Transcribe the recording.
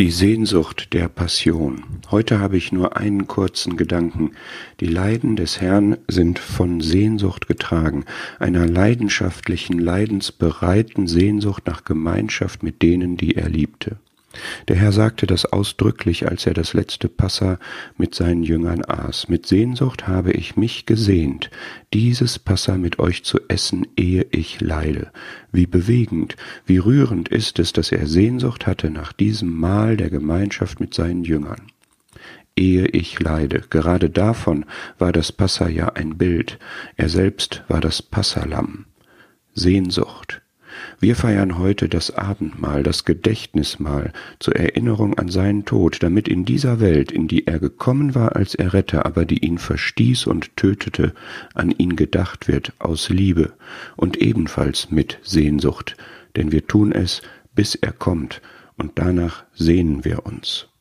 Die Sehnsucht der Passion. Heute habe ich nur einen kurzen Gedanken. Die Leiden des Herrn sind von Sehnsucht getragen, einer leidenschaftlichen, leidensbereiten Sehnsucht nach Gemeinschaft mit denen, die er liebte. Der Herr sagte das ausdrücklich, als er das letzte Passa mit seinen Jüngern aß. Mit Sehnsucht habe ich mich gesehnt, dieses Passa mit euch zu essen, ehe ich leide. Wie bewegend, wie rührend ist es, dass er Sehnsucht hatte nach diesem Mahl der Gemeinschaft mit seinen Jüngern ehe ich leide. Gerade davon war das Passa ja ein Bild. Er selbst war das Passalam. Sehnsucht, wir feiern heute das Abendmahl, das Gedächtnismahl zur Erinnerung an seinen Tod, damit in dieser Welt, in die er gekommen war als Erretter, aber die ihn verstieß und tötete, an ihn gedacht wird aus Liebe und ebenfalls mit Sehnsucht, denn wir tun es, bis er kommt, und danach sehnen wir uns.